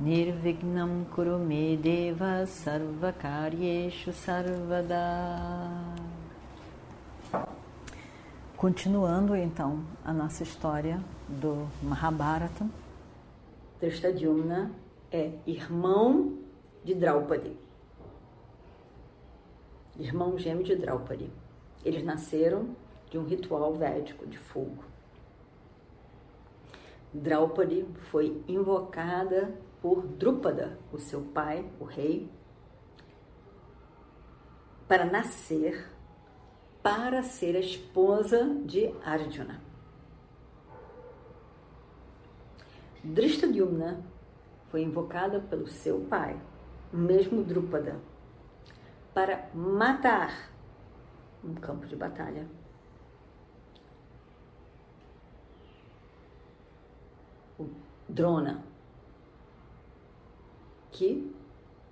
Nirvignam Kurume Deva Sarvakaryeshu Sarvada Continuando então a nossa história do Mahabharata. Drishtadyumna é irmão de Draupadi. Irmão gêmeo de Draupadi. Eles nasceram de um ritual védico de fogo. Draupadi foi invocada por Drupada, o seu pai, o rei, para nascer para ser a esposa de Arjuna. Drishtadyumna foi invocada pelo seu pai, mesmo Drupada, para matar um campo de batalha o Drona, que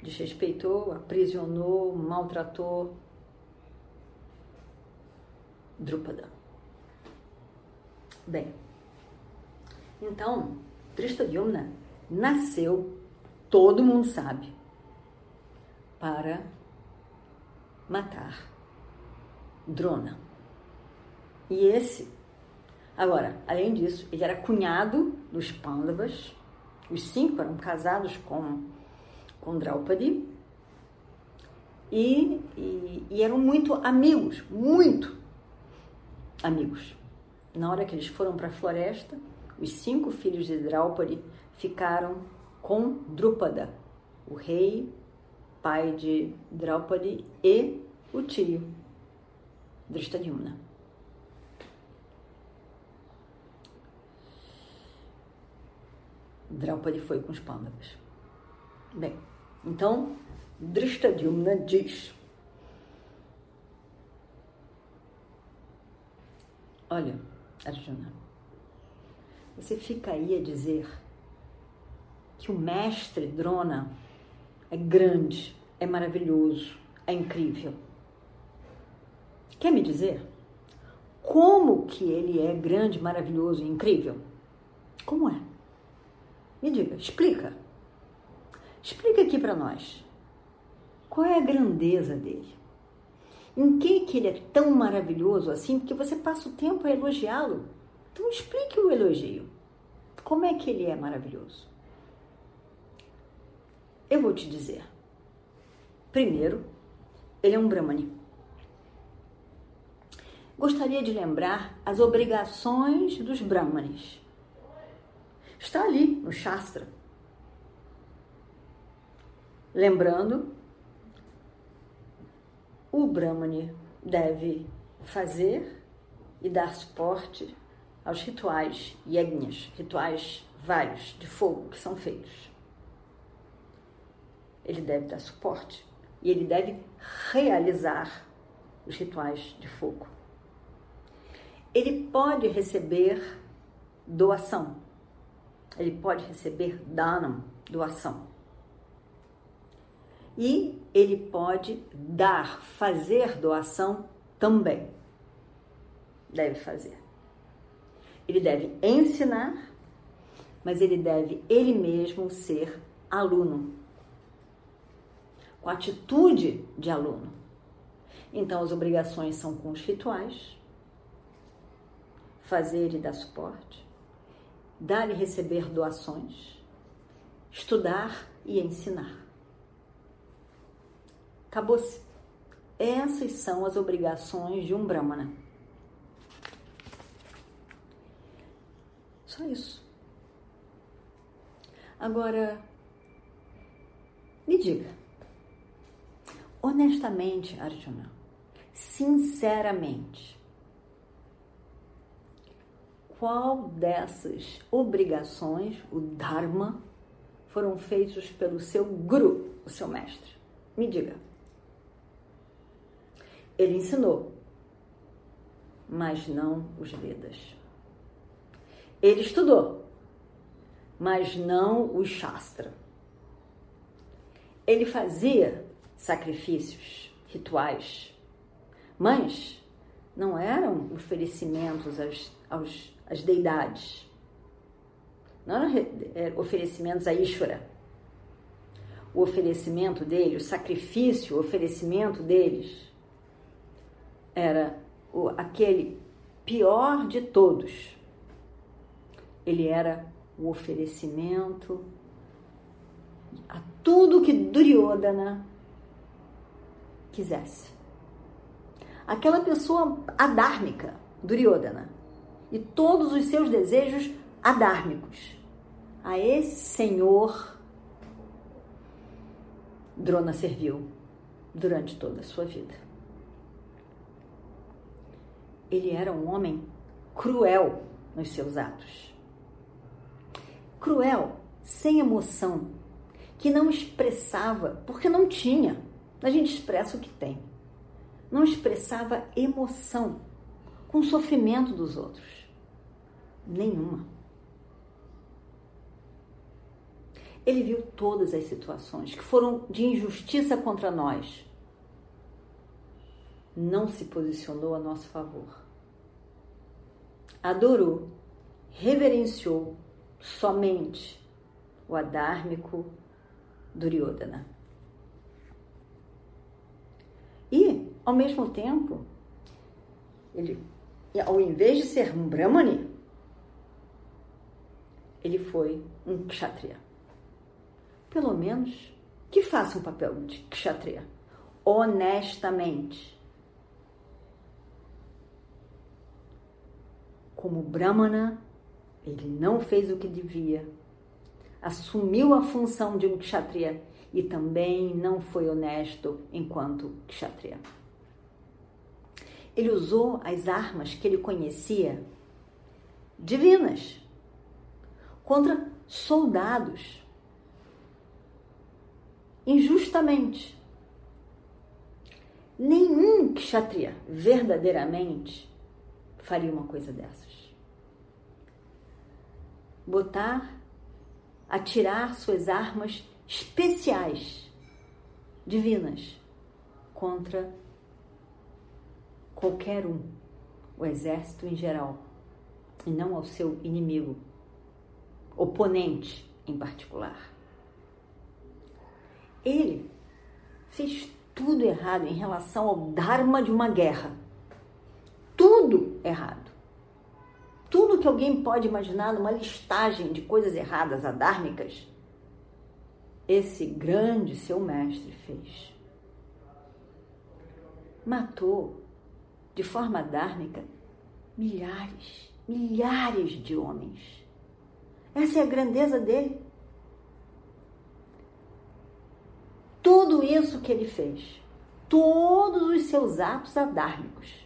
desrespeitou, aprisionou, maltratou Drupada. Bem, então, Drishtadyumna nasceu, todo mundo sabe, para matar Drona. E esse Agora, além disso, ele era cunhado dos Pandavas, os cinco eram casados com, com Draupadi e, e, e eram muito amigos, muito amigos. Na hora que eles foram para a floresta, os cinco filhos de Draupadi ficaram com Drupada, o rei, pai de Draupadi, e o tio, Drishtadyumna. Draupadi foi com os Pandavas. Bem, então Drishtadyumna diz: Olha, Arjuna, você fica aí a dizer que o mestre Drona é grande, é maravilhoso, é incrível. Quer me dizer como que ele é grande, maravilhoso e incrível? Como é? Me diga, explica. Explica aqui para nós. Qual é a grandeza dele? Em que que ele é tão maravilhoso assim? Porque você passa o tempo a elogiá-lo. Então explique o elogio. Como é que ele é maravilhoso? Eu vou te dizer. Primeiro, ele é um Brahmani. Gostaria de lembrar as obrigações dos Brahmanes. Está ali no Shastra. Lembrando, o Brahmani deve fazer e dar suporte aos rituais yagnas, rituais vários de fogo que são feitos. Ele deve dar suporte e ele deve realizar os rituais de fogo. Ele pode receber doação ele pode receber danam, doação. E ele pode dar, fazer doação também. Deve fazer. Ele deve ensinar, mas ele deve ele mesmo ser aluno, com atitude de aluno. Então, as obrigações são com os rituais, fazer e dar suporte, dar e receber doações, estudar e ensinar. Acabou-se. Essas são as obrigações de um Brahmana. Só isso. Agora, me diga, honestamente, Arjuna, sinceramente, qual dessas obrigações, o Dharma, foram feitos pelo seu guru, o seu mestre? Me diga. Ele ensinou, mas não os Vedas. Ele estudou, mas não os Shastra. Ele fazia sacrifícios, rituais, mas não eram oferecimentos às, aos, às deidades. Não eram é, oferecimentos a Ishvara. O oferecimento dele, o sacrifício, o oferecimento deles era o, aquele pior de todos. Ele era o oferecimento a tudo que Duryodhana quisesse. Aquela pessoa adármica, Duryodhana, e todos os seus desejos adármicos. A esse senhor Drona serviu durante toda a sua vida. Ele era um homem cruel nos seus atos. Cruel, sem emoção, que não expressava, porque não tinha. A gente expressa o que tem. Não expressava emoção com o sofrimento dos outros. Nenhuma. Ele viu todas as situações que foram de injustiça contra nós. Não se posicionou a nosso favor. Adorou, reverenciou somente o adármico Duryodhana. E, ao mesmo tempo, ele, ao invés de ser um Brahmani, ele foi um Kshatriya pelo menos, que faça um papel de kshatriya, honestamente. Como Brahmana, ele não fez o que devia, assumiu a função de um kshatriya e também não foi honesto enquanto kshatriya. Ele usou as armas que ele conhecia, divinas, contra soldados injustamente. Nenhum kshatriya verdadeiramente faria uma coisa dessas. Botar, atirar suas armas especiais, divinas, contra qualquer um, o exército em geral, e não ao seu inimigo, oponente em particular. Ele fez tudo errado em relação ao Dharma de uma guerra. Tudo errado. Tudo que alguém pode imaginar numa listagem de coisas erradas adármicas, esse grande seu mestre fez. Matou de forma dármica milhares, milhares de homens. Essa é a grandeza dele. Tudo isso que ele fez, todos os seus atos adármicos,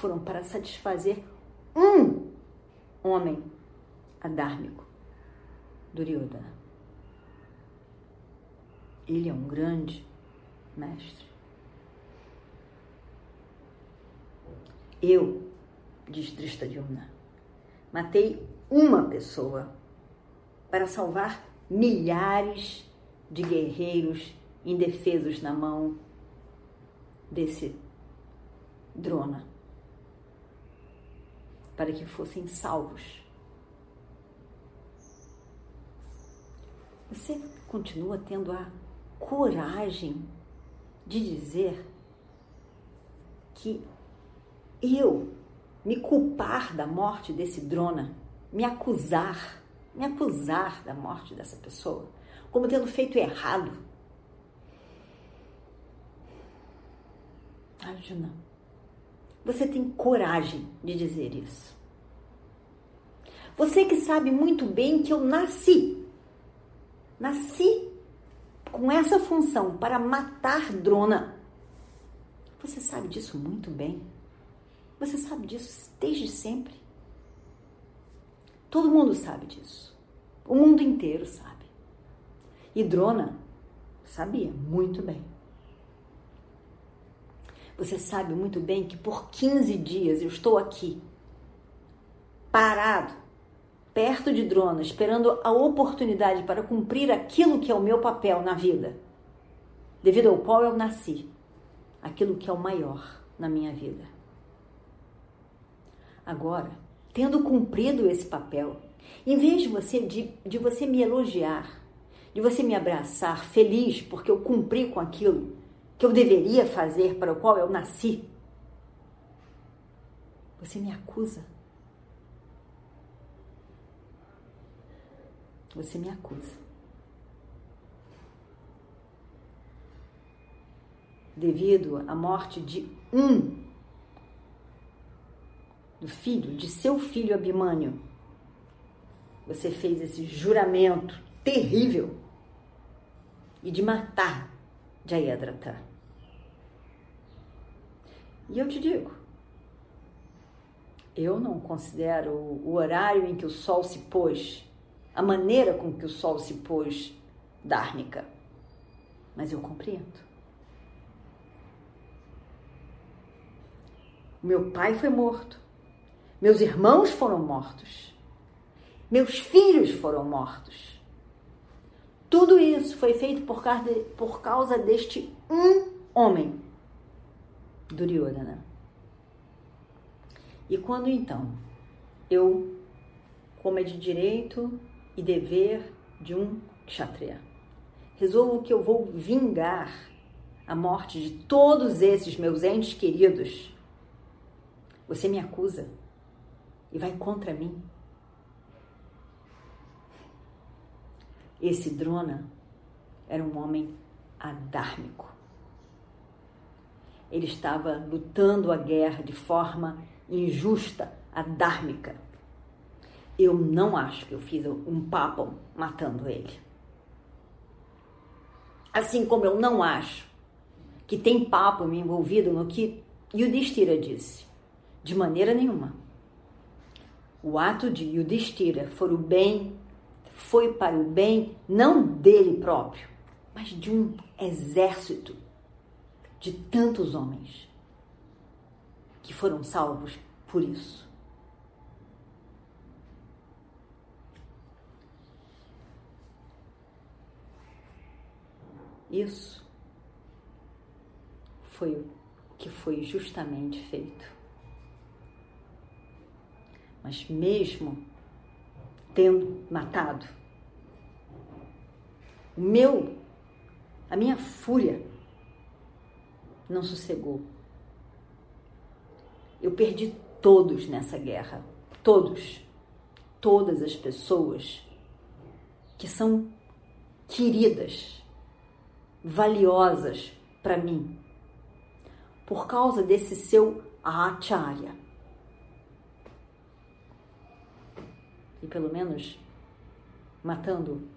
foram para satisfazer um homem adármico, Duryodhana. Ele é um grande mestre. Eu, diz Drishtadyumna, matei uma pessoa para salvar milhares de guerreiros indefesos na mão desse drona, para que fossem salvos. Você continua tendo a coragem de dizer que eu me culpar da morte desse drona, me acusar, me acusar da morte dessa pessoa, como tendo feito errado. Arjuna, você tem coragem de dizer isso. Você que sabe muito bem que eu nasci, nasci com essa função para matar Drona. Você sabe disso muito bem. Você sabe disso desde sempre. Todo mundo sabe disso. O mundo inteiro sabe. E Drona sabia muito bem. Você sabe muito bem que por 15 dias eu estou aqui, parado, perto de Drona, esperando a oportunidade para cumprir aquilo que é o meu papel na vida, devido ao qual eu nasci, aquilo que é o maior na minha vida. Agora, tendo cumprido esse papel, em vez de você, de, de você me elogiar, de você me abraçar feliz porque eu cumpri com aquilo que eu deveria fazer para o qual eu nasci, você me acusa. Você me acusa. Devido à morte de um do filho, de seu filho Abimânio, você fez esse juramento terrível e de matar Jayadratha. E eu te digo, eu não considero o horário em que o sol se pôs, a maneira com que o sol se pôs, dármica, mas eu compreendo. Meu pai foi morto, meus irmãos foram mortos, meus filhos foram mortos. Tudo isso foi feito por causa, por causa deste um homem, Duryodhana. E quando então eu, como é de direito e dever de um kshatriya, resolvo que eu vou vingar a morte de todos esses meus entes queridos, você me acusa e vai contra mim. Esse Drona era um homem adármico. Ele estava lutando a guerra de forma injusta, adármica. Eu não acho que eu fiz um papo matando ele. Assim como eu não acho que tem papo me envolvido no que Yudhishthira disse. De maneira nenhuma. O ato de Yudhishthira foi o bem foi para o bem não dele próprio, mas de um exército de tantos homens que foram salvos por isso. Isso foi o que foi justamente feito. Mas mesmo tendo matado. O meu, a minha fúria não sossegou. Eu perdi todos nessa guerra, todos, todas as pessoas que são queridas, valiosas para mim, por causa desse seu acharya. e pelo menos matando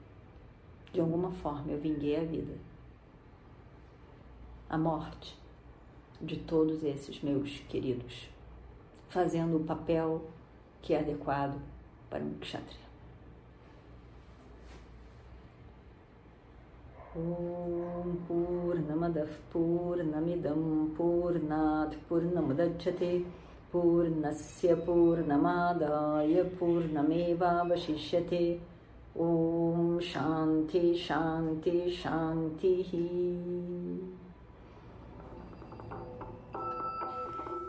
de alguma forma eu vinguei a vida, a morte de todos esses meus queridos, fazendo o papel que é adequado para um kshatriya. Om Purnamadav Purnamidam Purnat Purnamudachyate पूर्णस्य पूर्णमादाय पूर्णमेवावशिष्यते ॐ शान्ति शान्ति शान्तिः